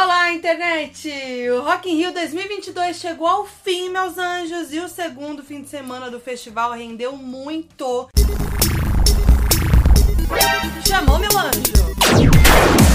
Olá, internet! O Rock in Rio 2022 chegou ao fim, meus anjos, e o segundo fim de semana do festival rendeu muito. Chamou, meu anjo!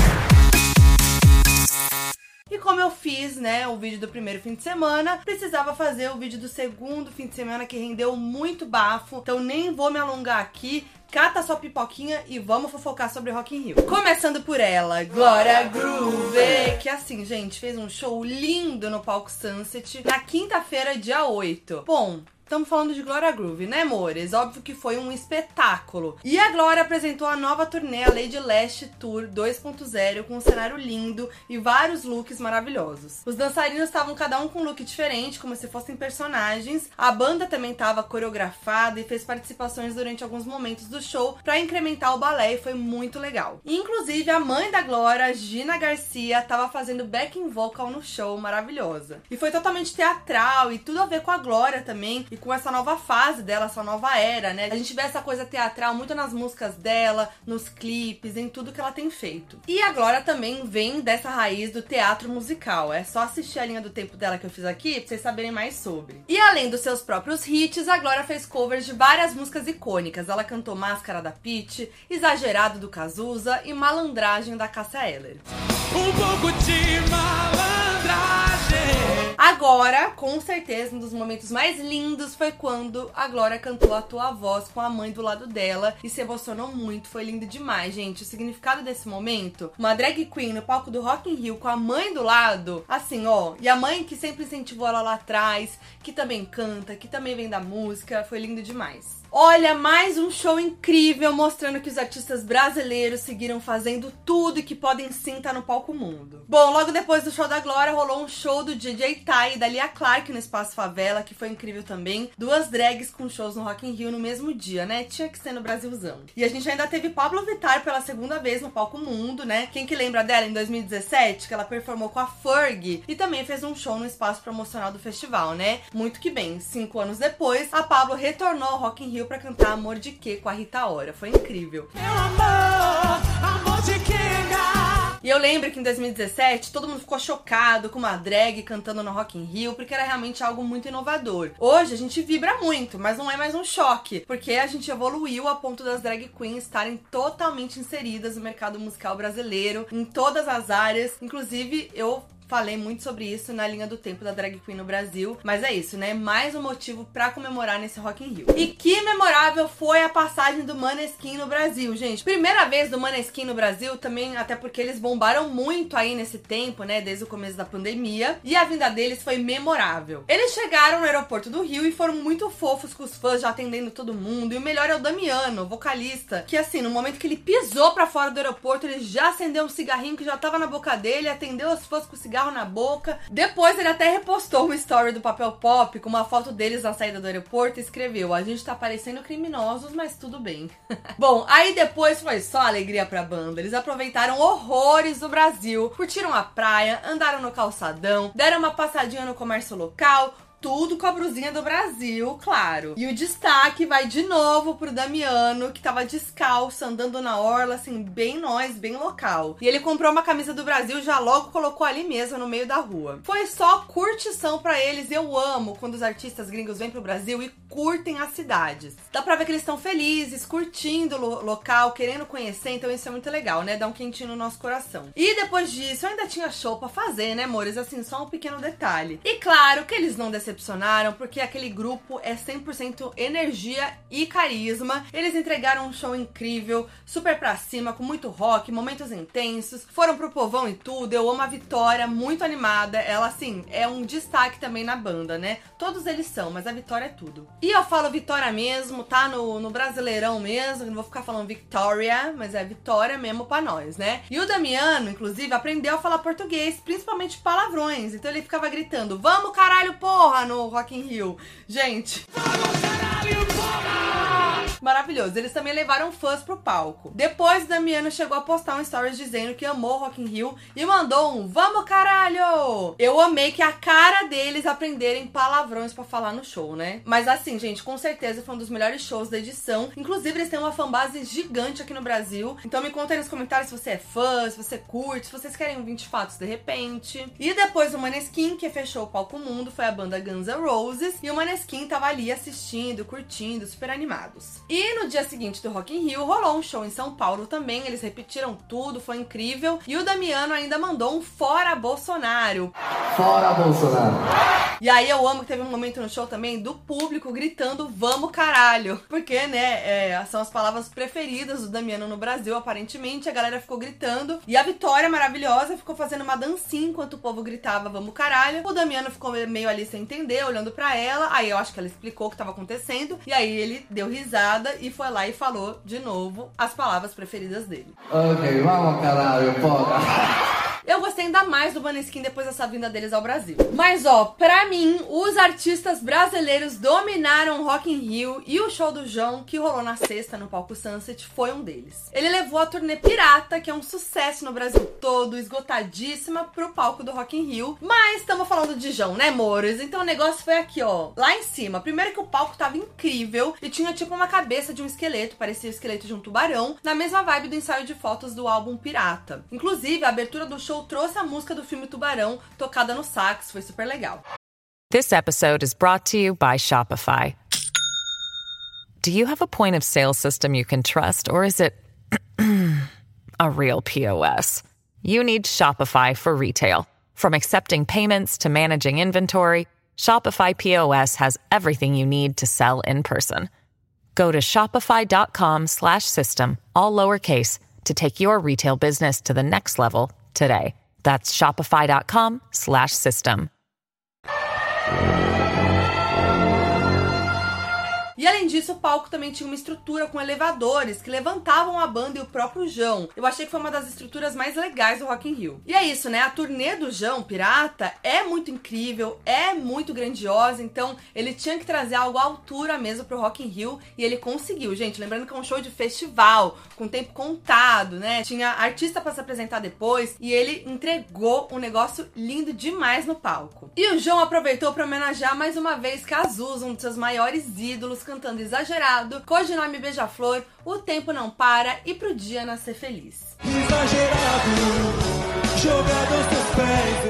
E como eu fiz, né, o vídeo do primeiro fim de semana, precisava fazer o vídeo do segundo fim de semana que rendeu muito bafo. Então nem vou me alongar aqui. Cata sua pipoquinha e vamos fofocar sobre Rock in Rio. Começando por ela, Glória Groove, que assim, gente, fez um show lindo no palco Sunset na quinta-feira, dia 8. Bom, Estamos falando de Glória Groove, né, amores? Óbvio que foi um espetáculo. E a Glória apresentou a nova turnê, a Lady Last Tour 2.0, com um cenário lindo e vários looks maravilhosos. Os dançarinos estavam cada um com um look diferente, como se fossem personagens. A banda também estava coreografada e fez participações durante alguns momentos do show para incrementar o balé e foi muito legal. Inclusive, a mãe da Glória, Gina Garcia, estava fazendo backing vocal no show, maravilhosa. E foi totalmente teatral e tudo a ver com a Glória também e com essa nova fase dela, essa nova era, né? A gente vê essa coisa teatral muito nas músicas dela, nos clipes, em tudo que ela tem feito. E a Glória também vem dessa raiz do teatro musical. É só assistir a linha do tempo dela que eu fiz aqui pra vocês saberem mais sobre. E além dos seus próprios hits, a Glória fez covers de várias músicas icônicas. Ela cantou Máscara da Peach, Exagerado do Cazuza e Malandragem da Cássia Eller. Um pouco de malandragem. Agora, com certeza, um dos momentos mais lindos foi quando a Glória cantou a tua voz com a mãe do lado dela e se emocionou muito. Foi lindo demais, gente. O significado desse momento, uma drag queen no palco do Rock in Rio com a mãe do lado, assim, ó, e a mãe que sempre incentivou ela lá atrás, que também canta, que também vem da música, foi lindo demais. Olha, mais um show incrível mostrando que os artistas brasileiros seguiram fazendo tudo e que podem sim estar no palco mundo. Bom, logo depois do show da Glória rolou um show do DJ Tai e da Lia Clark no Espaço Favela, que foi incrível também. Duas drags com shows no Rock in Rio no mesmo dia, né? Tinha que ser no Brasilzão. E a gente ainda teve Pablo Vittar pela segunda vez no palco mundo, né? Quem que lembra dela em 2017, que ela performou com a Ferg e também fez um show no espaço promocional do festival, né? Muito que bem. Cinco anos depois, a Pablo retornou ao Rock in Rio para cantar Amor de Quê com a Rita Ora. Foi incrível. Meu amor, amor de quenga. E eu lembro que em 2017 todo mundo ficou chocado com uma drag cantando no Rock in Rio, porque era realmente algo muito inovador. Hoje a gente vibra muito, mas não é mais um choque, porque a gente evoluiu a ponto das drag queens estarem totalmente inseridas no mercado musical brasileiro, em todas as áreas. Inclusive, eu falei muito sobre isso na linha do tempo da drag queen no Brasil. Mas é isso, né? Mais um motivo para comemorar nesse Rock in Rio. E que memorável foi a passagem do Maneskin no Brasil, gente. Primeira vez do Maneskin no Brasil, também até porque eles bombaram muito aí nesse tempo, né? Desde o começo da pandemia. E a vinda deles foi memorável. Eles chegaram no aeroporto do Rio e foram muito fofos com os fãs, já atendendo todo mundo. E o melhor é o Damiano, vocalista, que assim, no momento que ele pisou para fora do aeroporto, ele já acendeu um cigarrinho que já tava na boca dele, atendeu os fãs com o cigarro na boca. Depois ele até repostou uma story do Papel Pop com uma foto deles na saída do aeroporto e escreveu: A gente tá parecendo criminosos, mas tudo bem. Bom, aí depois foi só alegria pra banda. Eles aproveitaram horrores do Brasil, curtiram a praia, andaram no calçadão, deram uma passadinha no comércio local, tudo com a brusinha do Brasil, claro. E o destaque vai de novo pro Damiano, que tava descalço, andando na orla, assim, bem nós, bem local. E ele comprou uma camisa do Brasil já logo colocou ali mesmo, no meio da rua. Foi só curtição para eles. Eu amo quando os artistas gringos vêm pro Brasil e curtem as cidades. Dá pra ver que eles estão felizes, curtindo o lo local, querendo conhecer, então isso é muito legal, né? Dá um quentinho no nosso coração. E depois disso, eu ainda tinha show pra fazer, né, amores? Assim, só um pequeno detalhe. E claro que eles não decepcionaram decepcionaram, porque aquele grupo é 100% energia e carisma. Eles entregaram um show incrível, super pra cima, com muito rock, momentos intensos. Foram pro povão e tudo. Eu amo a Vitória, muito animada. Ela, assim, é um destaque também na banda, né? Todos eles são, mas a Vitória é tudo. E eu falo Vitória mesmo, tá? No, no Brasileirão mesmo. Não vou ficar falando Victoria, mas é Vitória mesmo pra nós, né? E o Damiano, inclusive, aprendeu a falar português, principalmente palavrões. Então ele ficava gritando: Vamos caralho, porra! No Rock in Rio. Gente. Maravilhoso. Eles também levaram fãs pro palco. Depois, Damiano chegou a postar um stories dizendo que amou Rock in Rio e mandou um Vamos caralho! Eu amei que a cara deles aprenderem palavrões para falar no show, né? Mas assim, gente, com certeza foi um dos melhores shows da edição. Inclusive, eles têm uma fanbase gigante aqui no Brasil. Então me conta aí nos comentários se você é fã, se você curte, se vocês querem um 20 fatos de repente. E depois o Maneskin, que fechou o palco mundo, foi a banda Guns N' Roses. E o Maneskin tava ali assistindo, curtindo, super animados. E no dia seguinte do Rock in Rio, rolou um show em São Paulo também. Eles repetiram tudo, foi incrível. E o Damiano ainda mandou um fora Bolsonaro. Fora Bolsonaro. E aí eu amo que teve um momento no show também do público gritando vamos caralho. Porque, né, é, são as palavras preferidas do Damiano no Brasil, aparentemente. A galera ficou gritando. E a Vitória, maravilhosa, ficou fazendo uma dancinha enquanto o povo gritava vamos caralho. O Damiano ficou meio ali sem entender, olhando para ela. Aí eu acho que ela explicou o que tava acontecendo. E aí ele deu risada e foi lá e falou de novo as palavras preferidas dele. Ok, vamos caralho, porra. Eu gostei ainda mais do Maneskin depois dessa vinda deles ao Brasil. Mas ó, pra mim, os artistas brasileiros dominaram o Rock in Rio e o show do João, que rolou na sexta no palco Sunset, foi um deles. Ele levou a turnê Pirata, que é um sucesso no Brasil todo, esgotadíssima, pro palco do Rock in Rio. Mas estamos falando de João, né, amores? Então o negócio foi aqui, ó, lá em cima. Primeiro que o palco tava incrível e tinha tipo uma cabeça de um esqueleto, parecia o esqueleto de um tubarão, na mesma vibe do ensaio de fotos do álbum Pirata. Inclusive, a abertura do show trouxe a música do filme Tubarão, tocada no sax, foi super legal. This episode is brought to you by Shopify. Do you have a point of sale system you can trust, or is it a real POS? You need Shopify for retail. From accepting payments to managing inventory, Shopify POS has everything you need to sell in person. Go to shopify.com slash system, all lowercase, to take your retail business to the next level today. That's shopify.com slash system. E além disso, o palco também tinha uma estrutura com elevadores que levantavam a banda e o próprio João. Eu achei que foi uma das estruturas mais legais do Rock in Rio. E é isso, né? A turnê do João Pirata é muito incrível, é muito grandiosa, então ele tinha que trazer algo à altura mesmo pro Rock in Rio e ele conseguiu, gente. Lembrando que é um show de festival, com tempo contado, né? Tinha artista para se apresentar depois e ele entregou um negócio lindo demais no palco. E o João aproveitou para homenagear mais uma vez Cazuza, um de seus maiores ídolos, cantando exagerado, codinome Beija-Flor, O Tempo Não Para e Pro Dia Nascer Feliz. Exagerado,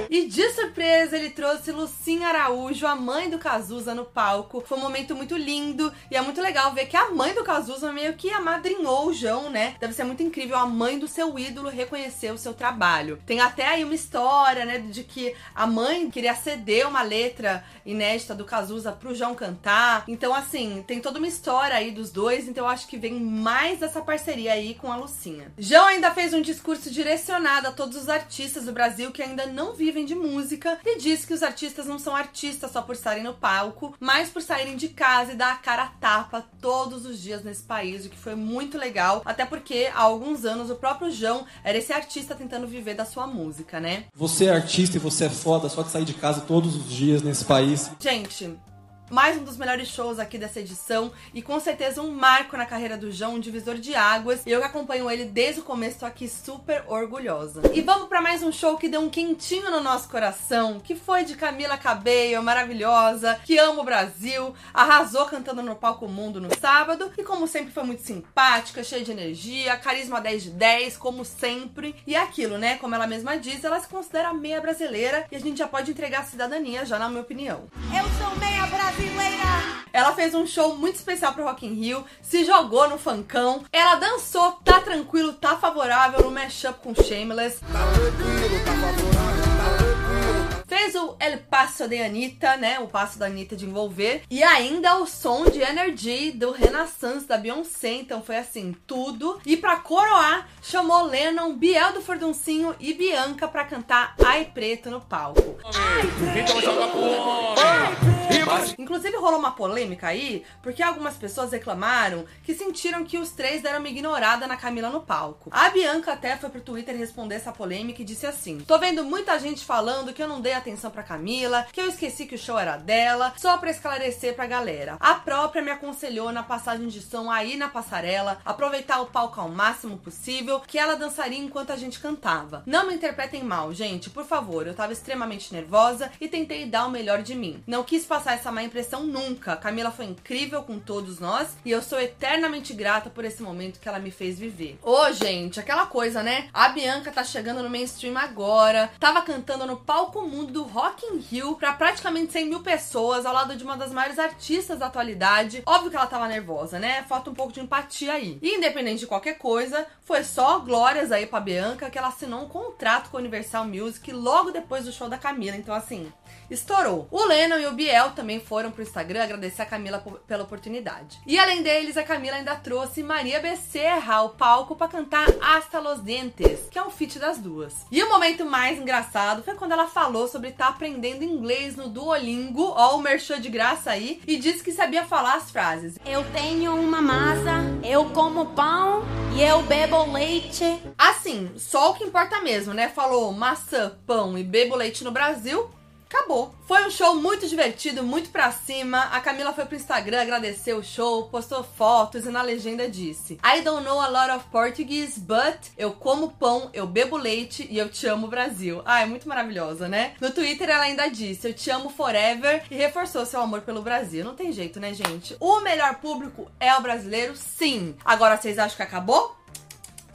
E de surpresa, ele trouxe Lucinha Araújo, a mãe do Cazuza, no palco. Foi um momento muito lindo e é muito legal ver que a mãe do Cazuza meio que amadrinhou o João, né? Deve ser muito incrível a mãe do seu ídolo reconhecer o seu trabalho. Tem até aí uma história, né, de que a mãe queria ceder uma letra inédita do Cazuza pro João cantar. Então, assim, tem toda uma história aí dos dois, então eu acho que vem mais essa parceria aí com a Lucinha. João ainda fez um discurso direcionado a todos os artistas do Brasil que ainda não vivem de música e disse que os artistas não são artistas só por estarem no palco, mas por saírem de casa e dar a cara a tapa todos os dias nesse país, o que foi muito legal, até porque há alguns anos o próprio João era esse artista tentando viver da sua música, né? Você é artista e você é foda só de sair de casa todos os dias nesse país. Gente, mais um dos melhores shows aqui dessa edição e com certeza um marco na carreira do João, um divisor de águas. E eu que acompanho ele desde o começo, tô aqui super orgulhosa. E vamos para mais um show que deu um quentinho no nosso coração, que foi de Camila Cabello, maravilhosa, que ama o Brasil, arrasou cantando no palco mundo no sábado e como sempre foi muito simpática, cheia de energia, carisma 10 de 10, como sempre. E é aquilo, né? Como ela mesma diz, ela se considera meia brasileira e a gente já pode entregar a cidadania já na minha opinião. Eu sou meia brasileira. Ela fez um show muito especial pro Rock in Rio, se jogou no funkão, ela dançou, tá tranquilo, tá favorável no mashup com Shameless. Fez o El Paso passo de Anitta, né? O passo da Anitta de envolver. E ainda o som de Energy do Renaissance da Beyoncé. Então foi assim, tudo. E pra coroar, chamou Lennon, Biel do Forduncinho e Bianca pra cantar Ai Preto no palco. Então Inclusive rolou uma polêmica aí, porque algumas pessoas reclamaram que sentiram que os três deram uma ignorada na Camila no palco. A Bianca até foi pro Twitter responder essa polêmica e disse assim: Tô vendo muita gente falando que eu não dei atenção pra Camila, que eu esqueci que o show era dela, só pra esclarecer pra galera. A própria me aconselhou na passagem de som aí na passarela, aproveitar o palco ao máximo possível, que ela dançaria enquanto a gente cantava. Não me interpretem mal, gente, por favor, eu tava extremamente nervosa e tentei dar o melhor de mim. Não quis passar essa má impressão nunca. Camila foi incrível com todos nós e eu sou eternamente grata por esse momento que ela me fez viver. Ô, gente, aquela coisa, né? A Bianca tá chegando no mainstream agora, tava cantando no palco mundo do Rock in Rio pra praticamente 100 mil pessoas, ao lado de uma das maiores artistas da atualidade. Óbvio que ela tava nervosa, né? Falta um pouco de empatia aí. E independente de qualquer coisa, foi só glórias aí pra Bianca que ela assinou um contrato com a Universal Music logo depois do show da Camila. Então, assim, estourou. O Lennon e o Biel também foram pro Instagram agradecer a Camila pela oportunidade. E além deles, a Camila ainda trouxe Maria Becerra ao palco pra cantar Hasta los Dientes, que é um feat das duas. E o momento mais engraçado foi quando ela falou sobre estar aprendendo inglês no Duolingo, ó o merchan de graça aí, e disse que sabia falar as frases. Eu tenho uma massa, eu como pão e eu bebo leite. Assim, só o que importa mesmo, né? Falou maçã, pão e bebo leite no Brasil. Acabou. Foi um show muito divertido, muito pra cima. A Camila foi pro Instagram agradecer o show, postou fotos e na legenda disse: I don't know a lot of Portuguese, but eu como pão, eu bebo leite e eu te amo Brasil. Ah, é muito maravilhosa, né? No Twitter ela ainda disse: Eu te amo forever e reforçou seu amor pelo Brasil. Não tem jeito, né, gente? O melhor público é o brasileiro, sim. Agora vocês acham que acabou?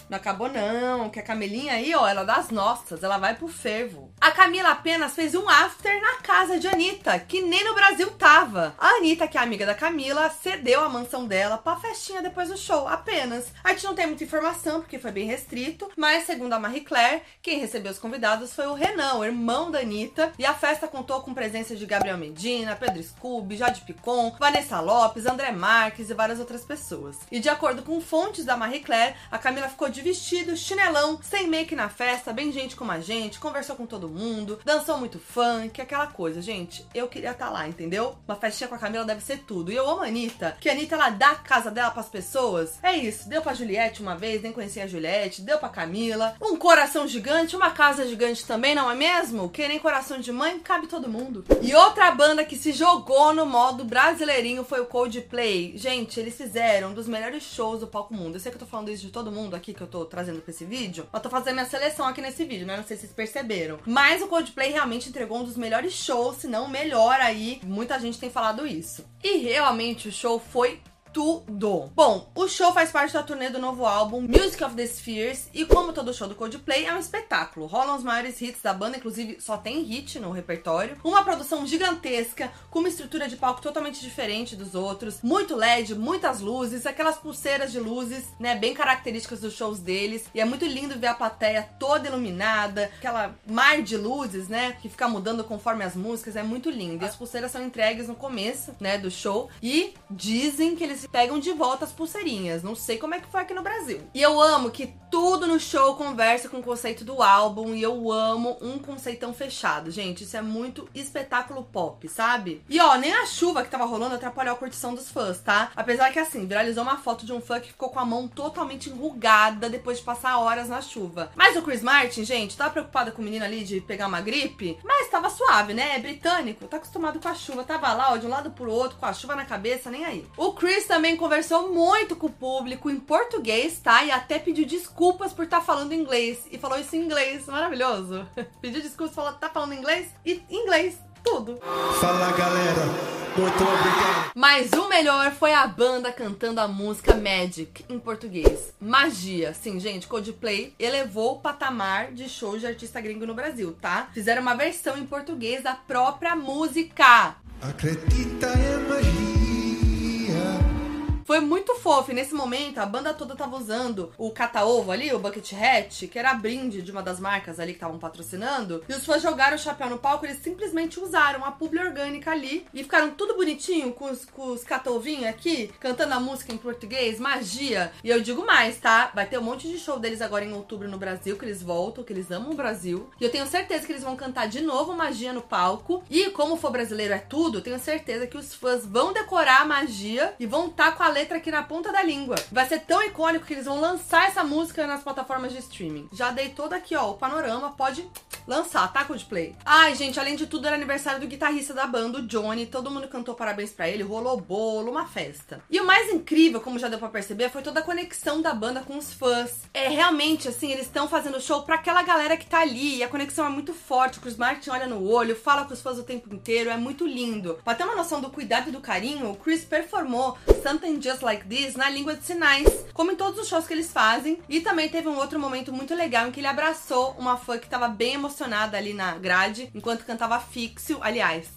Não acabou não, que a Camelinha aí, ó, ela das nossas, ela vai pro fervo. A Camila apenas fez um after na casa de Anitta, que nem no Brasil tava. A Anitta, que é amiga da Camila, cedeu a mansão dela pra festinha depois do show, apenas. A gente não tem muita informação, porque foi bem restrito, mas segundo a Marie Claire, quem recebeu os convidados foi o Renan, o irmão da Anitta, e a festa contou com presença de Gabriel Medina, Pedro Scooby, Jade Picon, Vanessa Lopes, André Marques e várias outras pessoas. E de acordo com fontes da Marie Claire, a Camila ficou de vestido, chinelão, sem make na festa, bem gente como a gente, conversou com todo mundo, dançou muito funk, aquela coisa. Gente, eu queria estar lá, entendeu? Uma festinha com a Camila deve ser tudo. E eu amo a Anitta, que a Anitta ela dá a casa dela pras pessoas. É isso, deu pra Juliette uma vez, nem conhecia a Juliette, deu pra Camila. Um coração gigante, uma casa gigante também, não é mesmo? Que nem coração de mãe, cabe todo mundo. E outra banda que se jogou no modo brasileirinho foi o Coldplay. Gente, eles fizeram um dos melhores shows do palco mundo. Eu sei que eu tô falando isso de todo mundo aqui que eu tô trazendo pra esse vídeo. Eu tô fazendo minha seleção aqui nesse vídeo, né? Não sei se vocês perceberam. Mas o Coldplay realmente entregou um dos melhores shows, se não o melhor aí. Muita gente tem falado isso. E realmente o show foi tudo. Bom, o show faz parte da turnê do novo álbum Music of the Spheres e como todo show do Coldplay é um espetáculo. Rolam os maiores hits da banda, inclusive só tem hit no repertório. Uma produção gigantesca, com uma estrutura de palco totalmente diferente dos outros, muito LED, muitas luzes, aquelas pulseiras de luzes, né, bem características dos shows deles. E é muito lindo ver a plateia toda iluminada, aquela mar de luzes, né, que fica mudando conforme as músicas, é muito lindo. E as pulseiras são entregues no começo, né, do show e dizem que eles pegam de volta as pulseirinhas. Não sei como é que foi aqui no Brasil. E eu amo que tudo no show conversa com o conceito do álbum e eu amo um conceitão fechado, gente. Isso é muito espetáculo pop, sabe? E ó, nem a chuva que tava rolando atrapalhou a curtição dos fãs, tá? Apesar que assim, viralizou uma foto de um fã que ficou com a mão totalmente enrugada depois de passar horas na chuva. Mas o Chris Martin, gente, tava preocupado com o menino ali de pegar uma gripe, mas tava suave, né? É britânico, tá acostumado com a chuva, tava lá, ó, de um lado pro outro, com a chuva na cabeça, nem aí. O Chris também conversou muito com o público em português, tá? E até pediu desculpas por estar falando inglês. E falou isso em inglês, maravilhoso. pediu desculpas, falou, tá falando inglês? E inglês, tudo. Fala galera, muito obrigado. Mas o melhor foi a banda cantando a música Magic em português. Magia. Sim, gente, Coldplay elevou o patamar de show de artista gringo no Brasil, tá? Fizeram uma versão em português da própria música. Acredita em magia. Foi muito fofo. E nesse momento, a banda toda tava usando o cata-ovo ali, o Bucket Hat, que era brinde de uma das marcas ali que estavam patrocinando. E os fãs jogaram o chapéu no palco, eles simplesmente usaram a publi orgânica ali e ficaram tudo bonitinho com os, com os aqui, cantando a música em português, magia. E eu digo mais, tá? Vai ter um monte de show deles agora em outubro no Brasil, que eles voltam, que eles amam o Brasil. E eu tenho certeza que eles vão cantar de novo magia no palco. E como for brasileiro é tudo, tenho certeza que os fãs vão decorar a magia e vão estar com a letra aqui na ponta da língua. Vai ser tão icônico que eles vão lançar essa música nas plataformas de streaming. Já dei todo aqui, ó, o panorama, pode lançar, tá, Coldplay? Ai, gente, além de tudo, era aniversário do guitarrista da banda, o Johnny. Todo mundo cantou parabéns pra ele, rolou bolo, uma festa. E o mais incrível, como já deu pra perceber, foi toda a conexão da banda com os fãs. É realmente, assim, eles estão fazendo show pra aquela galera que tá ali. E a conexão é muito forte. O Chris Martin olha no olho, fala com os fãs o tempo inteiro. É muito lindo. Pra ter uma noção do cuidado e do carinho, o Chris performou Something Just Like This na língua de sinais, como em todos os shows que eles fazem. E também teve um outro momento muito legal em que ele abraçou uma fã que tava bem emocionada ali na grade, enquanto cantava Fixio. Aliás,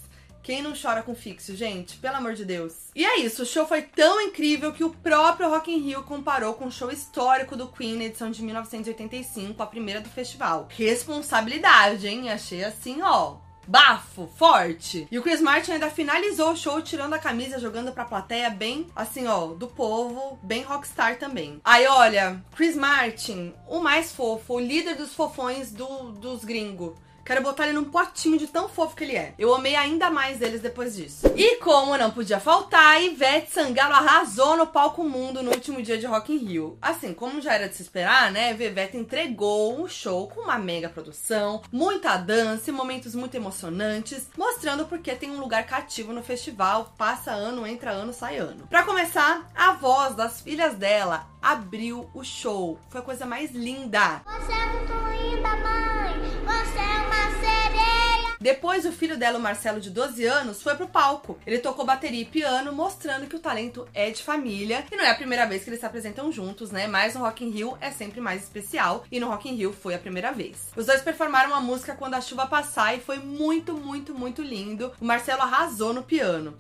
quem não chora com Fixio, gente? Pelo amor de Deus. E é isso, o show foi tão incrível que o próprio Rock in Rio comparou com o show histórico do Queen edição de 1985, a primeira do festival. Responsabilidade, hein? Achei assim, ó, bafo, forte. E o Chris Martin ainda finalizou o show tirando a camisa, jogando pra plateia bem, assim, ó, do povo, bem rockstar também. Aí, olha, Chris Martin, o mais fofo, o líder dos fofões do, dos gringos. Quero botar ele num potinho de tão fofo que ele é. Eu amei ainda mais eles depois disso. E como não podia faltar, Ivete Sangalo arrasou no palco mundo no último dia de Rock in Rio. Assim, como já era de se esperar, né? Ivete entregou um show com uma mega produção, muita dança e momentos muito emocionantes, mostrando porque tem um lugar cativo no festival. Passa ano, entra ano, sai ano. Pra começar, a voz das filhas dela abriu o show. Foi a coisa mais linda. Você é muito linda, mãe. Você é uma sereia. Depois, o filho dela, o Marcelo, de 12 anos, foi pro palco. Ele tocou bateria e piano, mostrando que o talento é de família. E não é a primeira vez que eles se apresentam juntos, né? Mas no Rock in Rio é sempre mais especial. E no Rock in Rio foi a primeira vez. Os dois performaram a música Quando a Chuva Passar e foi muito, muito, muito lindo. O Marcelo arrasou no piano.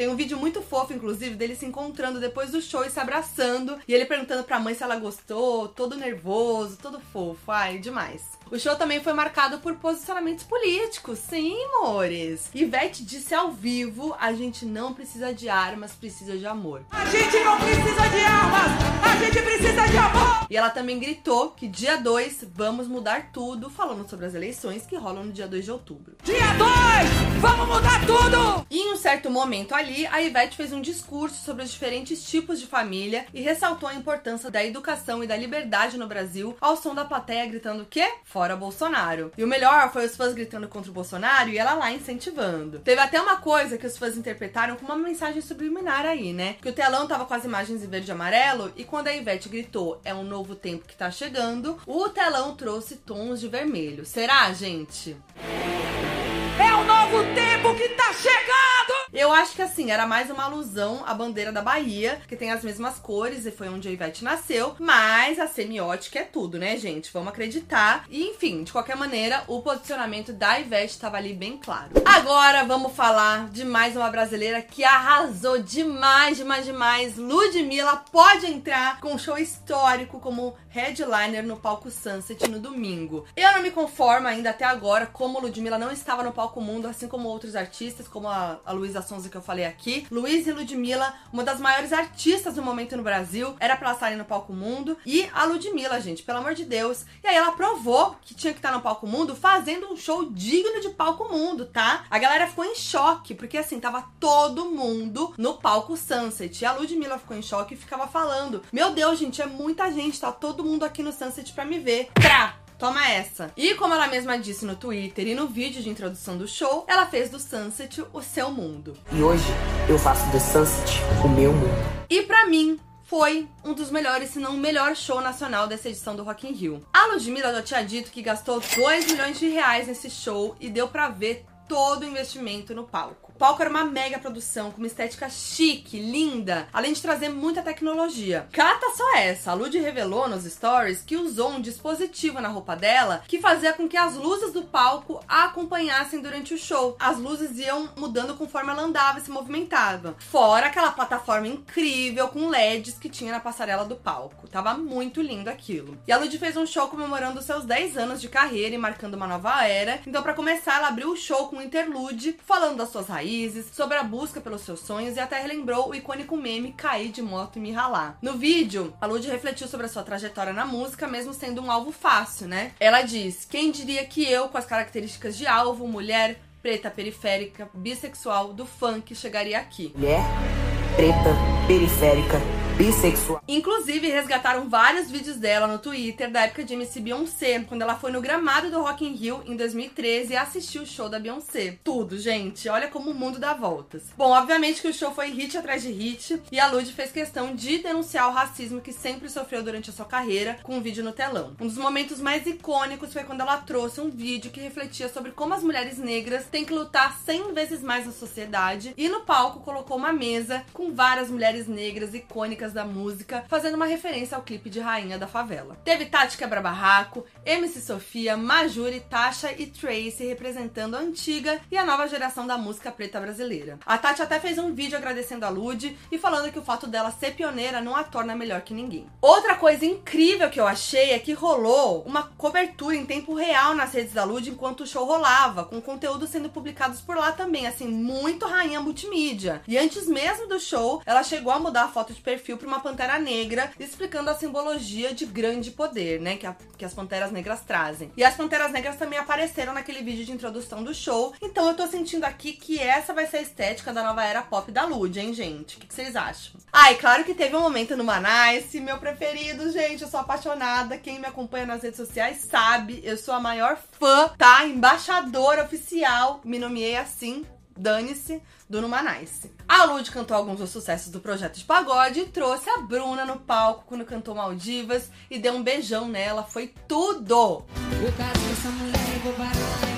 Tem um vídeo muito fofo, inclusive, dele se encontrando depois do show e se abraçando. E ele perguntando pra mãe se ela gostou, todo nervoso, todo fofo. Ai, demais. O show também foi marcado por posicionamentos políticos. Sim, amores. Ivete disse ao vivo: a gente não precisa de armas, precisa de amor. A gente não precisa de armas, a gente precisa de amor. E ela também gritou que dia 2 vamos mudar tudo, falando sobre as eleições que rolam no dia 2 de outubro. Dia 2, vamos mudar tudo. E em um certo momento ali, a Ivete fez um discurso sobre os diferentes tipos de família e ressaltou a importância da educação e da liberdade no Brasil, ao som da plateia gritando o quê? Fora Bolsonaro. E o melhor foi os fãs gritando contra o Bolsonaro e ela lá incentivando. Teve até uma coisa que os fãs interpretaram como uma mensagem subliminar aí, né? Que o telão tava com as imagens em verde e amarelo e quando a Ivete gritou é um novo tempo que tá chegando, o telão trouxe tons de vermelho. Será, gente? É o novo tempo que tá chegando. Eu acho que assim, era mais uma alusão à bandeira da Bahia, que tem as mesmas cores e foi onde a Ivete nasceu, mas a semiótica é tudo, né, gente? Vamos acreditar. E enfim, de qualquer maneira, o posicionamento da Ivete estava ali bem claro. Agora vamos falar de mais uma brasileira que arrasou demais, demais, demais. Ludmilla pode entrar com um show histórico como headliner no palco Sunset no domingo. Eu não me conformo ainda até agora como Ludmilla não estava no palco mundo, assim como outros artistas, como a, a Luísa Sonza que eu falei aqui. Luiz e Ludmilla, uma das maiores artistas do momento no Brasil, era pra elas estarem no palco mundo. E a Ludmilla, gente, pelo amor de Deus. E aí ela provou que tinha que estar no palco mundo fazendo um show digno de palco mundo, tá? A galera ficou em choque, porque assim, tava todo mundo no palco Sunset. E a Ludmilla ficou em choque e ficava falando: Meu Deus, gente, é muita gente, tá todo mundo aqui no Sunset pra me ver. Trá! Toma essa. E como ela mesma disse no Twitter e no vídeo de introdução do show, ela fez do Sunset o seu mundo. E hoje eu faço do Sunset o meu mundo. E pra mim, foi um dos melhores, se não o melhor show nacional dessa edição do Rock in Rio. A Ludmilla já tinha dito que gastou 2 milhões de reais nesse show e deu pra ver todo o investimento no palco. Palco era uma mega produção, com uma estética chique, linda, além de trazer muita tecnologia. Cata só essa, a Lud revelou nos stories que usou um dispositivo na roupa dela que fazia com que as luzes do palco a acompanhassem durante o show. As luzes iam mudando conforme ela andava e se movimentava. Fora aquela plataforma incrível com LEDs que tinha na passarela do palco. Tava muito lindo aquilo. E a Lud fez um show comemorando seus 10 anos de carreira e marcando uma nova era. Então, para começar, ela abriu o show com um interlude, falando das suas raízes, sobre a busca pelos seus sonhos e até relembrou o icônico meme Cair de moto e me ralar. No vídeo, a Lud refletiu sobre a sua trajetória na música, mesmo sendo um alvo fácil, né? Ela diz: Quem diria que eu, com as características de alvo, mulher, preta periférica, bissexual, do funk, chegaria aqui? Mulher, preta, periférica, bissexual. Inclusive, resgataram vários vídeos dela no Twitter da época de MC Beyoncé, quando ela foi no gramado do Rock in Rio em 2013 e assistiu o show da Beyoncé. Tudo, gente. Olha como o mundo dá voltas. Bom, obviamente que o show foi hit atrás de hit e a Lud fez questão de denunciar o racismo que sempre sofreu durante a sua carreira com um vídeo no telão. Um dos momentos mais icônicos foi quando ela trouxe um vídeo que refletia sobre como as mulheres negras têm que lutar 100 vezes mais na sociedade e no palco colocou uma mesa com várias mulheres negras icônicas da música, fazendo uma referência ao clipe de Rainha da Favela. Teve Tati Quebra-Barraco, MC Sofia, Majuri, Tasha e Tracy representando a antiga e a nova geração da música preta brasileira. A Tati até fez um vídeo agradecendo a Lud e falando que o fato dela ser pioneira não a torna melhor que ninguém. Outra coisa incrível que eu achei é que rolou uma cobertura em tempo real nas redes da Lud enquanto o show rolava, com conteúdo sendo publicados por lá também, assim, muito rainha multimídia. E antes mesmo do show, ela chegou a mudar a foto de perfil para uma pantera negra, explicando a simbologia de grande poder, né, que, a- que as panteras negras trazem. E as panteras negras também apareceram naquele vídeo de introdução do show, então eu tô sentindo aqui que essa vai ser a estética da nova era pop da Lud, hein, gente? O que, que vocês acham? Ah, e claro que teve um momento no Manice, meu preferido, gente, eu sou apaixonada, quem me acompanha nas redes sociais sabe, eu sou a maior fã, tá? Embaixadora oficial, me nomeei assim, dane-se, do Numanice. A Lud cantou alguns dos sucessos do projeto de pagode e trouxe a Bruna no palco quando cantou Maldivas e deu um beijão nela, foi tudo! E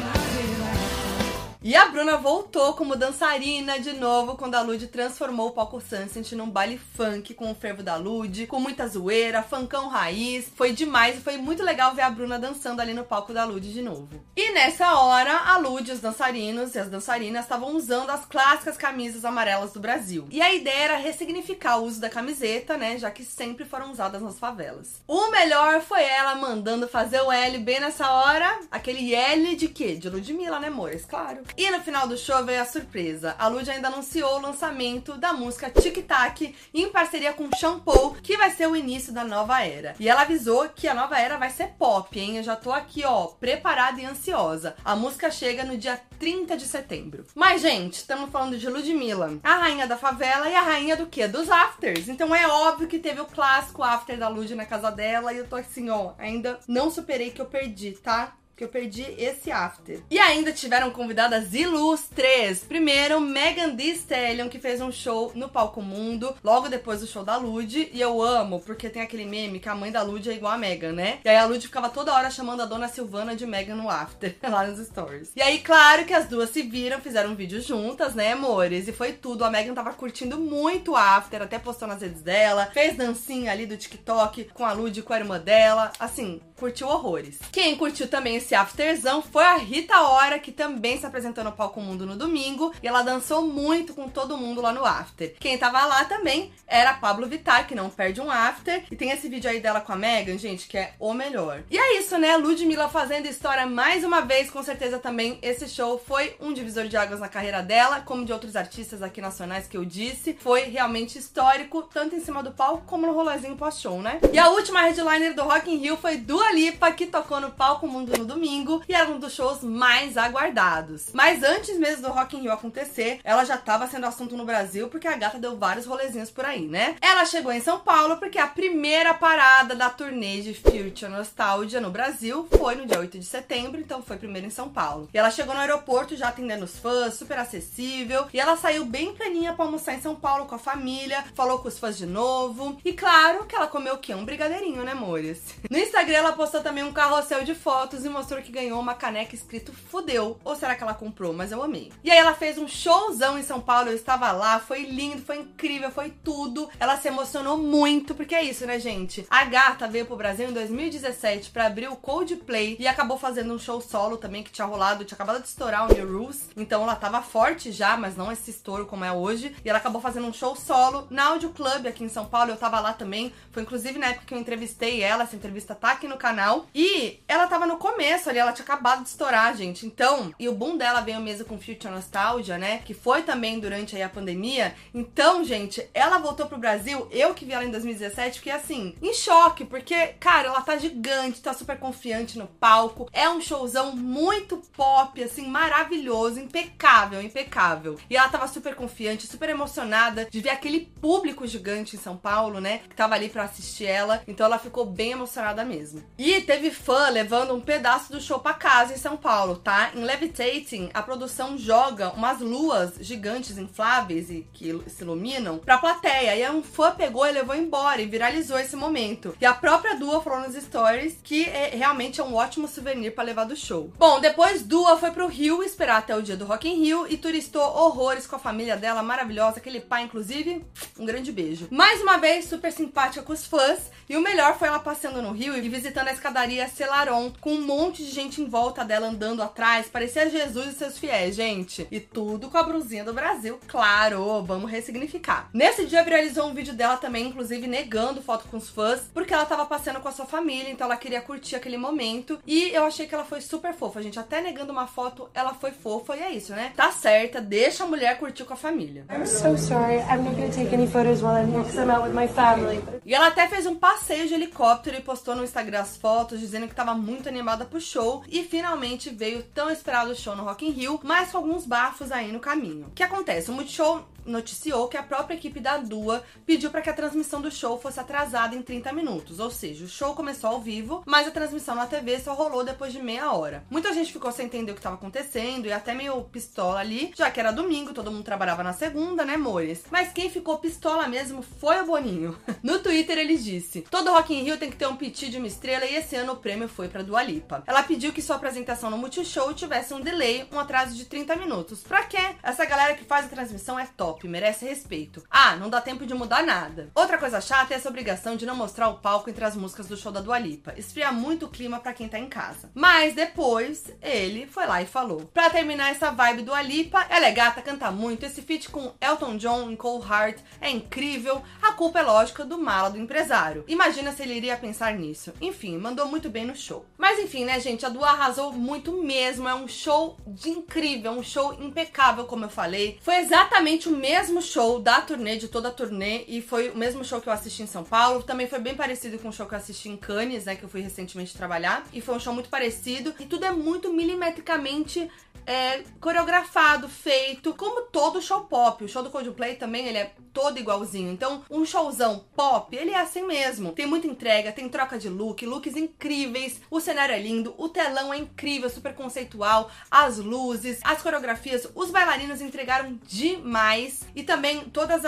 a Bruna voltou como dançarina de novo quando a Lud transformou o palco Sunset num baile funk com o fervo da Lud, com muita zoeira, funkão raiz. Foi demais e foi muito legal ver a Bruna dançando ali no palco da Lud de novo. E nessa hora, a Lud, os dançarinos e as dançarinas estavam usando as clássicas camisas amarelas do Brasil. E a ideia era ressignificar o uso da camiseta, né, já que sempre foram usadas nas favelas. O melhor foi ela mandando fazer o L bem nessa hora, aquele L de quê? De Ludmilla, né, amores? Claro. E no final do show veio a surpresa. A Lud ainda anunciou o lançamento da música Tic Tac em parceria com Shampoo, que vai ser o início da nova era. E ela avisou que a nova era vai ser pop, hein? Eu já tô aqui, ó, preparada e ansiosa. A música chega no dia 30 de setembro. Mas, gente, estamos falando de Ludmilla, a rainha da favela e a rainha do quê? Dos afters. Então é óbvio que teve o clássico after da Lud na casa dela e eu tô assim, ó, ainda não superei que eu perdi, tá? Que eu perdi esse after. E ainda tiveram convidadas ilustres. Primeiro, Megan Thee Stallion, que fez um show no Palco Mundo, logo depois do show da Lud. E eu amo, porque tem aquele meme que a mãe da Lud é igual a Megan, né? E aí a Lud ficava toda hora chamando a dona Silvana de Megan no after, lá nos stories. E aí, claro que as duas se viram, fizeram um vídeo juntas, né, amores? E foi tudo. A Megan tava curtindo muito o after, até postou nas redes dela, fez dancinha ali do TikTok com a Lud e com a irmã dela. Assim, curtiu horrores. Quem curtiu também esse afterzão foi a Rita Ora, que também se apresentou no Palco Mundo no domingo, e ela dançou muito com todo mundo lá no after. Quem tava lá também era Pablo Vittar, que não perde um after, e tem esse vídeo aí dela com a Megan, gente, que é o melhor. E é isso, né? Ludmilla fazendo história mais uma vez, com certeza também esse show foi um divisor de águas na carreira dela, como de outros artistas aqui nacionais que eu disse. Foi realmente histórico, tanto em cima do palco como no rolezinho pós-show, né? E a última headliner do Rock in Rio foi Dua Lipa, que tocou no Palco Mundo no domingo e era um dos shows mais aguardados. Mas antes mesmo do Rock in Rio acontecer, ela já estava sendo assunto no Brasil porque a gata deu vários rolezinhos por aí, né? Ela chegou em São Paulo porque a primeira parada da turnê de Future Nostalgia no Brasil foi no dia 8 de setembro, então foi primeiro em São Paulo. E ela chegou no aeroporto já atendendo os fãs, super acessível, e ela saiu bem planinha pra almoçar em São Paulo com a família, falou com os fãs de novo, e claro que ela comeu o quê? Um brigadeirinho, né, amores? No Instagram ela postou também um carrossel de fotos e mostrou que ganhou uma caneca escrito fudeu. Ou será que ela comprou? Mas eu amei. E aí ela fez um showzão em São Paulo, eu estava lá, foi lindo, foi incrível, foi tudo. Ela se emocionou muito, porque é isso, né, gente? A gata veio pro Brasil em 2017 para abrir o Coldplay e acabou fazendo um show solo também que tinha rolado, tinha acabado de estourar o New Rules. Então ela tava forte já, mas não esse estouro como é hoje. E ela acabou fazendo um show solo na Audio Club aqui em São Paulo. Eu tava lá também. Foi inclusive na época que eu entrevistei ela. Essa entrevista tá aqui no canal. E ela tava no começo ali, ela tinha acabado de estourar, gente. Então, e o boom dela veio mesmo com Future Nostalgia, né? Que foi também durante aí a pandemia. Então, gente, ela voltou pro Brasil. Eu que vi ela em 2017, fiquei assim, em choque, porque, cara, ela tá gigante, tá super confiante no palco. É um showzão muito pop, assim, maravilhoso, impecável, impecável. E ela tava super confiante, super emocionada de ver aquele público gigante em São Paulo, né? Que tava ali pra assistir ela. Então ela ficou bem emocionada mesmo. E teve fã levando um pedaço do show pra casa em São Paulo, tá? Em Levitating, a produção joga umas luas gigantes infláveis e que se iluminam pra plateia. E um fã pegou e levou embora e viralizou esse momento. E a própria Dua falou nos stories que é, realmente é um ótimo souvenir para levar do show. Bom, depois Dua foi pro Rio esperar até o dia do Rock in Rio e turistou horrores com a família dela maravilhosa, aquele pai inclusive, um grande beijo. Mais uma vez super simpática com os fãs e o melhor foi ela passeando no Rio e visitando a escadaria Celaron com um monte de gente em volta dela andando atrás, parecia Jesus e seus fiéis, gente. E tudo com a brusinha do Brasil, claro, vamos ressignificar. Nesse dia viralizou um vídeo dela também, inclusive negando foto com os fãs, porque ela tava passeando com a sua família, então ela queria curtir aquele momento. E eu achei que ela foi super fofa, gente. Até negando uma foto, ela foi fofa e é isso, né? Tá certa, deixa a mulher curtir com a família. I'm so sorry. I'm not gonna take any photos while I'm here because I'm out with my family. E ela até fez um passeio de helicóptero e postou no Instagram fotos, dizendo que tava muito animada pro show. E finalmente veio o tão esperado show no Rock in Rio, mas com alguns bafos aí no caminho. O que acontece? O Multishow noticiou que a própria equipe da Dua pediu para que a transmissão do show fosse atrasada em 30 minutos, ou seja, o show começou ao vivo, mas a transmissão na TV só rolou depois de meia hora. Muita gente ficou sem entender o que estava acontecendo e até meio pistola ali, já que era domingo, todo mundo trabalhava na segunda, né, amores? Mas quem ficou pistola mesmo foi o Boninho. No Twitter ele disse: "Todo Rock in Rio tem que ter um piti de uma estrela e esse ano o prêmio foi para Dua Lipa. Ela pediu que sua apresentação no Multishow tivesse um delay, um atraso de 30 minutos. Pra quê? Essa galera que faz a transmissão é top, merece respeito. Ah, não dá tempo de mudar nada. Outra coisa chata é essa obrigação de não mostrar o palco entre as músicas do show da Dua Lipa. Esfria muito o clima para quem tá em casa. Mas depois, ele foi lá e falou. Pra terminar essa vibe do Alipa, ela é gata, canta muito. Esse feat com Elton John e Cole Hart é incrível. A culpa é lógica do mala do empresário. Imagina se ele iria pensar nisso. Enfim, mandou muito bem no show. Mas enfim, né, gente? A Dua arrasou muito mesmo. É um show de incrível, um show impecável, como eu falei. Foi exatamente o mesmo show da turnê, de toda a turnê, e foi o mesmo show que eu assisti em São Paulo. Também foi bem parecido com o show que eu assisti em Cannes, né? Que eu fui recentemente trabalhar. E foi um show muito parecido. E tudo é muito milimetricamente é, coreografado, feito, como todo show pop. O show do Coldplay também, ele é todo igualzinho. Então, um showzão pop, ele é assim mesmo. Tem muita entrega, tem troca de look, looks incríveis, o cenário é lindo, o telão é incrível, super conceitual, as luzes, as coreografias, os bailarinos entregaram demais. E também todos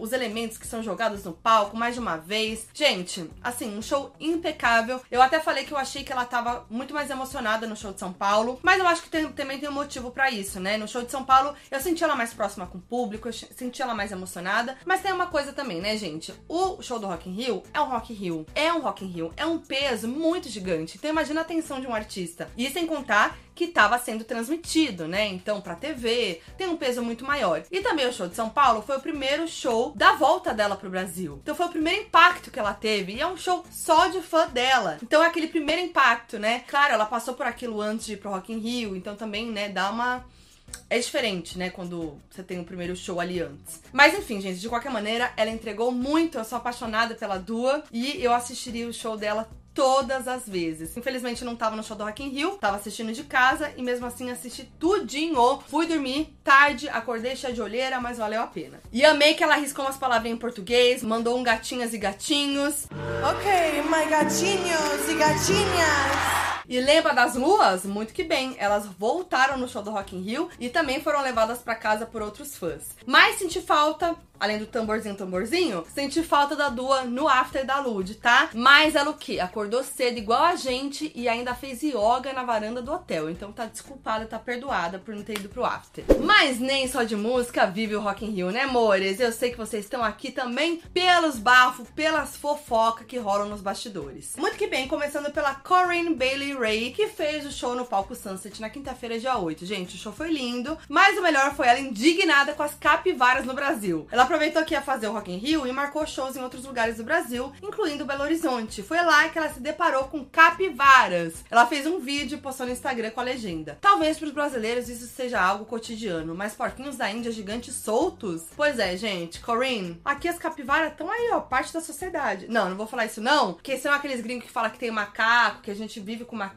os elementos que são jogados no palco mais de uma vez. Gente, assim, um show impecável. Eu até falei que eu achei que ela tava muito mais emocionada no show de São Paulo, mas eu acho que tem, também tem um motivo para isso, né? No show de São Paulo, eu senti ela mais próxima com o público, eu senti ela mais emocionada, mas tem uma coisa também, né, gente? O show do Rock in Rio é um Rock in Rio, é um Rock in Rio, é um peso muito gigante. Então imagina a atenção de um artista. E sem contar que estava sendo transmitido, né? Então, pra TV, tem um peso muito maior. E também o show de São Paulo foi o primeiro show da volta dela pro Brasil. Então, foi o primeiro impacto que ela teve. E é um show só de fã dela. Então, é aquele primeiro impacto, né? Claro, ela passou por aquilo antes de ir pro Rock in Rio. Então, também, né, dá uma. É diferente, né, quando você tem o primeiro show ali antes. Mas enfim, gente, de qualquer maneira, ela entregou muito. Eu sou apaixonada pela Dua e eu assistiria o show dela todas as vezes. Infelizmente não tava no show do Rock in Rio, tava assistindo de casa e mesmo assim assisti tudinho. Fui dormir tarde, acordei cheia de olheira, mas valeu a pena. E amei que ela arriscou umas palavrinhas em português, mandou um gatinhas e gatinhos. Ok, my gatinhos e gatinhas. E lembra das luas? Muito que bem, elas voltaram no show do Rock in Rio e também foram levadas para casa por outros fãs. Mas senti falta além do tamborzinho, tamborzinho, senti falta da Dua no after da Lud, tá? Mas ela o quê? Acordou cedo igual a gente e ainda fez yoga na varanda do hotel. Então tá desculpada, tá perdoada por não ter ido pro after. Mas nem só de música vive o Rock in Rio, né, amores? Eu sei que vocês estão aqui também pelos bafos, pelas fofocas que rolam nos bastidores. Muito que bem, começando pela Corinne Bailey Ray, que fez o show no palco Sunset na quinta-feira, dia 8. Gente, o show foi lindo, mas o melhor foi ela indignada com as capivaras no Brasil. Ela aproveitou que ia fazer o Rock in Rio e marcou shows em outros lugares do Brasil, incluindo Belo Horizonte. Foi lá que ela se deparou com capivaras. Ela fez um vídeo e postou no Instagram com a legenda. Talvez para os brasileiros isso seja algo cotidiano, mas porquinhos da Índia gigantes soltos? Pois é, gente. Corinne, aqui as capivaras estão aí, ó, parte da sociedade. Não, não vou falar isso não, porque são aqueles gringos que falam que tem macaco, que a gente vive com macaco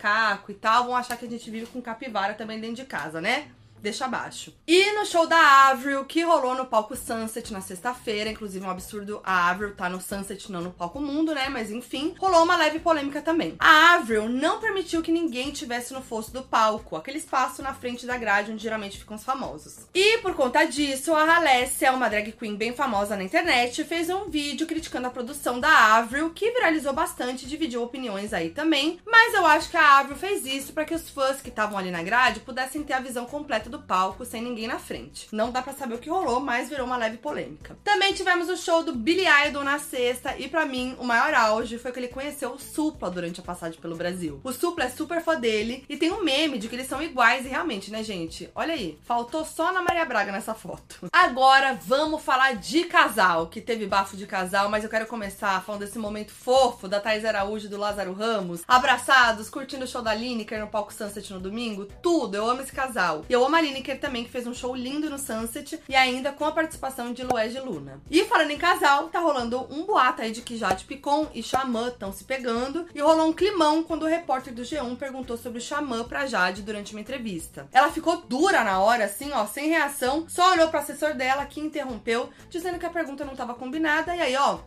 e tal, vão achar que a gente vive com capivara também dentro de casa, né? Deixa abaixo. E no show da Avril, que rolou no palco Sunset na sexta-feira, inclusive um absurdo a Avril tá no Sunset, não no palco Mundo, né? Mas enfim, rolou uma leve polêmica também. A Avril não permitiu que ninguém tivesse no fosso do palco, aquele espaço na frente da grade onde geralmente ficam os famosos. E por conta disso, a Alessia, uma drag queen bem famosa na internet, fez um vídeo criticando a produção da Avril, que viralizou bastante e dividiu opiniões aí também. Mas eu acho que a Avril fez isso para que os fãs que estavam ali na grade pudessem ter a visão completa do palco sem ninguém na frente. Não dá para saber o que rolou, mas virou uma leve polêmica. Também tivemos o show do Billy Idol na sexta e para mim o maior auge foi que ele conheceu o Supla durante a passagem pelo Brasil. O Supla é super fã dele e tem um meme de que eles são iguais e realmente, né, gente? Olha aí, faltou só na Maria Braga nessa foto. Agora vamos falar de casal, que teve bafo de casal, mas eu quero começar falando desse momento fofo da Thais Araújo e do Lázaro Ramos, abraçados, curtindo o show da Lineker no palco Sunset no domingo, tudo. Eu amo esse casal. E eu amo a Lineker também, que fez um show lindo no Sunset e ainda com a participação de Lué de Luna. E falando em casal, tá rolando um boato aí de que Jade Picon e Xamã estão se pegando e rolou um climão quando o repórter do G1 perguntou sobre o Xamã pra Jade durante uma entrevista. Ela ficou dura na hora, assim, ó, sem reação, só olhou pro assessor dela que interrompeu, dizendo que a pergunta não tava combinada e aí, ó,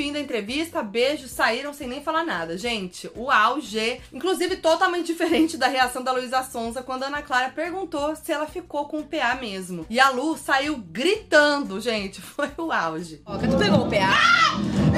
Fim da entrevista, beijos, saíram sem nem falar nada. Gente, o auge, inclusive totalmente diferente da reação da Luísa Sonza quando a Ana Clara perguntou se ela ficou com o PA mesmo. E a Lu saiu gritando, gente. Foi o auge. Ó, tu pegou o PA?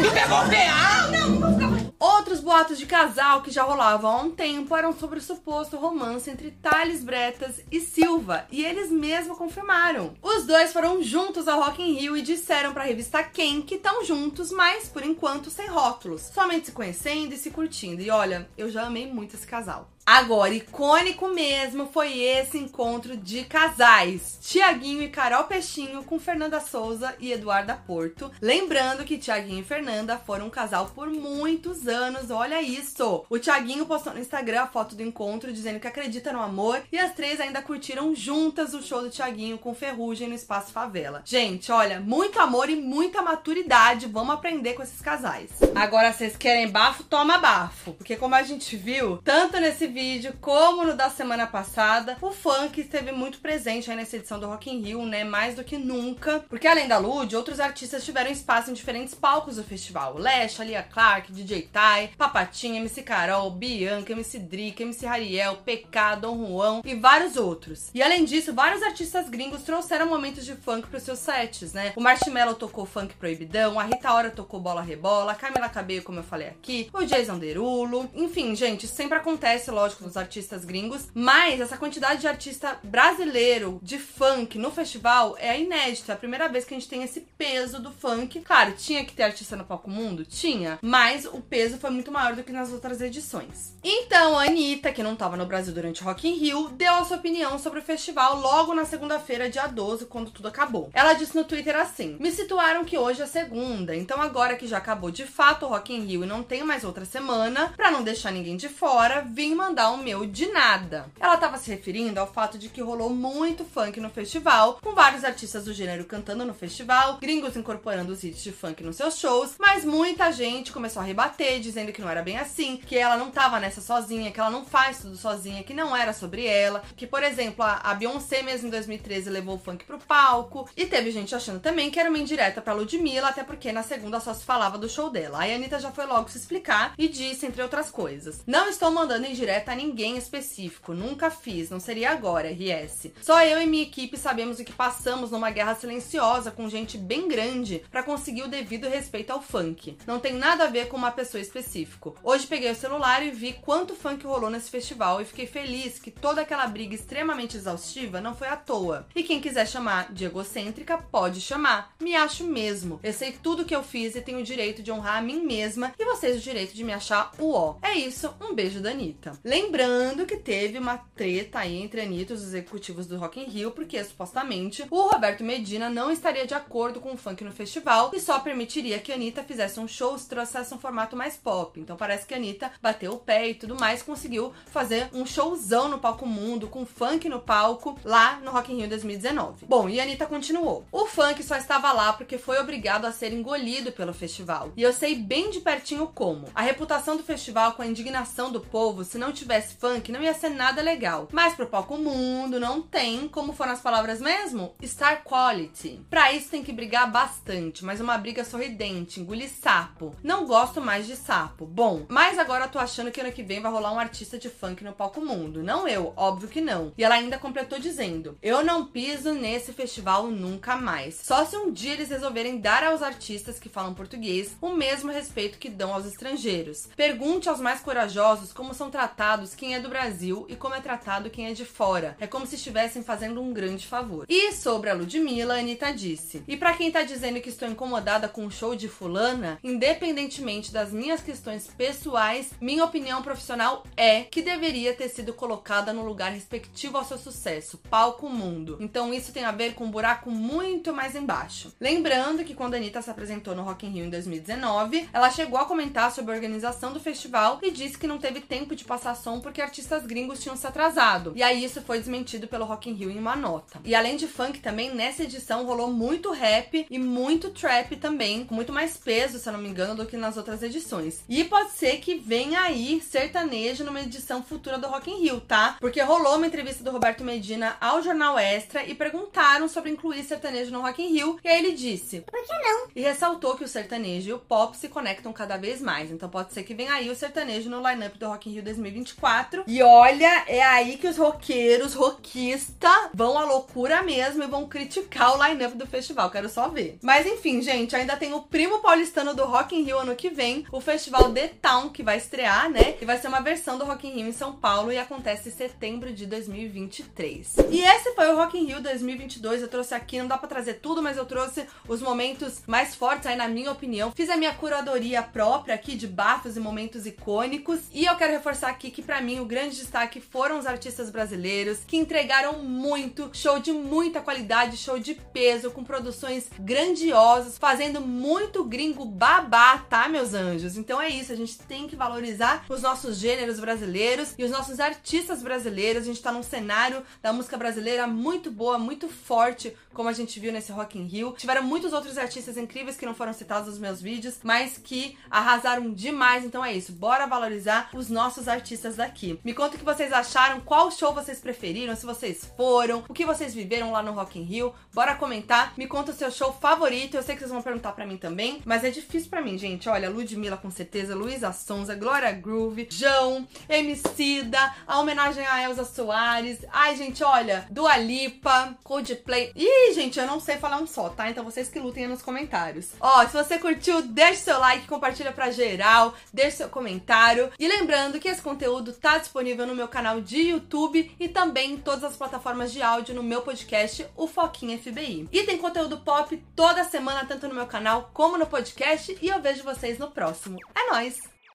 Tu pegou o PA? Não, não fica... Outros boatos de casal que já rolavam há um tempo eram sobre o suposto romance entre Thales Bretas e Silva, e eles mesmos confirmaram. Os dois foram juntos ao Rock in Rio e disseram para a revista Quem que estão juntos, mas por enquanto sem rótulos, somente se conhecendo e se curtindo. E olha, eu já amei muito esse casal. Agora, icônico mesmo foi esse encontro de casais. Tiaguinho e Carol Peixinho com Fernanda Souza e Eduarda Porto. Lembrando que Tiaguinho e Fernanda foram um casal por muitos anos. Olha isso! O Tiaguinho postou no Instagram a foto do encontro dizendo que acredita no amor e as três ainda curtiram juntas o show do Tiaguinho com Ferrugem no Espaço Favela. Gente, olha, muito amor e muita maturidade. Vamos aprender com esses casais. Agora, vocês querem bafo? Toma bafo. Porque como a gente viu, tanto nesse vídeo, como no da semana passada, o funk esteve muito presente aí nessa edição do Rock in Rio, né? Mais do que nunca. Porque além da Lud, outros artistas tiveram espaço em diferentes palcos do festival. Lesha, Lia Clark, DJ Tai, Papatinha, MC Carol, Bianca, MC Drica, MC Hariel, PK, Dom Juan e vários outros. E além disso, vários artistas gringos trouxeram momentos de funk pros seus sets, né? O Marshmello tocou funk proibidão, a Rita Ora tocou bola rebola, a Camila Cabello, como eu falei aqui, o Jason Derulo. Enfim, gente, sempre acontece, lógico lógico, dos artistas gringos, mas essa quantidade de artista brasileiro de funk no festival é inédita. É a primeira vez que a gente tem esse peso do funk. Claro, tinha que ter artista no palco mundo? Tinha, mas o peso foi muito maior do que nas outras edições. Então, a Anitta, que não estava no Brasil durante Rock in Rio, deu a sua opinião sobre o festival logo na segunda-feira, dia 12, quando tudo acabou. Ela disse no Twitter assim: Me situaram que hoje é segunda, então agora que já acabou de fato o Rock in Rio e não tem mais outra semana, para não deixar ninguém de fora, vim mandar mandar o meu de nada. Ela estava se referindo ao fato de que rolou muito funk no festival, com vários artistas do gênero cantando no festival, gringos incorporando os hits de funk nos seus shows, mas muita gente começou a rebater dizendo que não era bem assim, que ela não tava nessa sozinha, que ela não faz tudo sozinha, que não era sobre ela, que, por exemplo, a, a Beyoncé mesmo em 2013 levou o funk pro palco, e teve gente achando também que era uma indireta pra Ludmilla, até porque na segunda só se falava do show dela. Aí a Anitta já foi logo se explicar e disse, entre outras coisas, não estou mandando indireta a ninguém específico, nunca fiz, não seria agora, RS. Só eu e minha equipe sabemos o que passamos numa guerra silenciosa com gente bem grande para conseguir o devido respeito ao funk. Não tem nada a ver com uma pessoa específico. Hoje peguei o celular e vi quanto funk rolou nesse festival e fiquei feliz que toda aquela briga extremamente exaustiva não foi à toa. E quem quiser chamar de egocêntrica, pode chamar. Me acho mesmo. Eu sei tudo que eu fiz e tenho o direito de honrar a mim mesma e vocês o direito de me achar o ó. É isso, um beijo da Anitta. Lembrando que teve uma treta aí entre Anitta e os executivos do Rock in Rio, porque supostamente o Roberto Medina não estaria de acordo com o funk no festival e só permitiria que a Anitta fizesse um show se trouxesse um formato mais pop. Então parece que a Anitta bateu o pé e tudo mais, conseguiu fazer um showzão no palco mundo, com funk no palco, lá no Rock in Rio 2019. Bom, e a Anitta continuou. O funk só estava lá porque foi obrigado a ser engolido pelo festival. E eu sei bem de pertinho como. A reputação do festival com a indignação do povo, se não tivesse funk, não ia ser nada legal. Mas pro palco mundo não tem, como foram as palavras mesmo? Star quality. Pra isso tem que brigar bastante, mas uma briga sorridente, engolir sapo. Não gosto mais de sapo. Bom, mas agora tô achando que ano que vem vai rolar um artista de funk no palco mundo. Não eu, óbvio que não. E ela ainda completou dizendo: Eu não piso nesse festival nunca mais. Só se um dia eles resolverem dar aos artistas que falam português o mesmo respeito que dão aos estrangeiros. Pergunte aos mais corajosos como são tratados quem é do Brasil e como é tratado quem é de fora. É como se estivessem fazendo um grande favor. E sobre a Ludmilla, a Anitta disse: E para quem tá dizendo que estou incomodada com o show de fulana, independentemente das minhas questões pessoais, minha opinião profissional é que deveria ter sido colocada no lugar respectivo ao seu sucesso, palco mundo. Então isso tem a ver com um buraco muito mais embaixo. Lembrando que quando a Anitta se apresentou no Rock in Rio em 2019, ela chegou a comentar sobre a organização do festival e disse que não teve tempo de passar porque artistas gringos tinham se atrasado. E aí isso foi desmentido pelo Rock in Rio em uma nota. E além de funk também nessa edição rolou muito rap e muito trap também, com muito mais peso, se eu não me engano, do que nas outras edições. E pode ser que venha aí sertanejo numa edição futura do Rock in Rio, tá? Porque rolou uma entrevista do Roberto Medina ao Jornal Extra e perguntaram sobre incluir sertanejo no Rock in Rio, e aí ele disse: Por que não? E ressaltou que o sertanejo e o pop se conectam cada vez mais. Então pode ser que venha aí o sertanejo no lineup do Rock in Rio 2024. E olha, é aí que os roqueiros, rockista, vão à loucura mesmo e vão criticar o lineup do festival. Quero só ver. Mas enfim, gente, ainda tem o primo paulistano do Rock in Rio ano que vem, o festival The Town, que vai estrear, né? E vai ser uma versão do Rock in Rio em São Paulo e acontece em setembro de 2023. E esse foi o Rock in Rio 2022. Eu trouxe aqui, não dá pra trazer tudo, mas eu trouxe os momentos mais fortes aí na minha opinião. Fiz a minha curadoria própria aqui de bafos e momentos icônicos. E eu quero reforçar aqui que para mim o grande destaque foram os artistas brasileiros que entregaram muito, show de muita qualidade, show de peso, com produções grandiosas, fazendo muito gringo babá, tá, meus anjos? Então é isso, a gente tem que valorizar os nossos gêneros brasileiros e os nossos artistas brasileiros. A gente tá num cenário da música brasileira muito boa, muito forte, como a gente viu nesse Rock in Rio. Tiveram muitos outros artistas incríveis que não foram citados nos meus vídeos, mas que arrasaram demais. Então é isso, bora valorizar os nossos artistas daqui. Me conta o que vocês acharam, qual show vocês preferiram, se vocês foram, o que vocês viveram lá no Rock in Rio. Bora comentar, me conta o seu show favorito. Eu sei que vocês vão perguntar para mim também, mas é difícil para mim, gente. Olha, Ludmilla com certeza, Luísa Sonza, Glória Groove, João, Emicida, a homenagem a Elza Soares. Ai, gente, olha, Dua Lipa, Coldplay. Ih, gente, eu não sei falar um só, tá? Então vocês que lutem aí nos comentários. Ó, se você curtiu, deixe seu like, compartilha pra geral, deixe seu comentário. E lembrando que esse conteúdo tá disponível no meu canal de YouTube e também em todas as plataformas de áudio no meu podcast, o Foquinha FBI. E tem conteúdo pop toda semana, tanto no meu canal como no podcast, e eu vejo vocês no próximo. É nóis!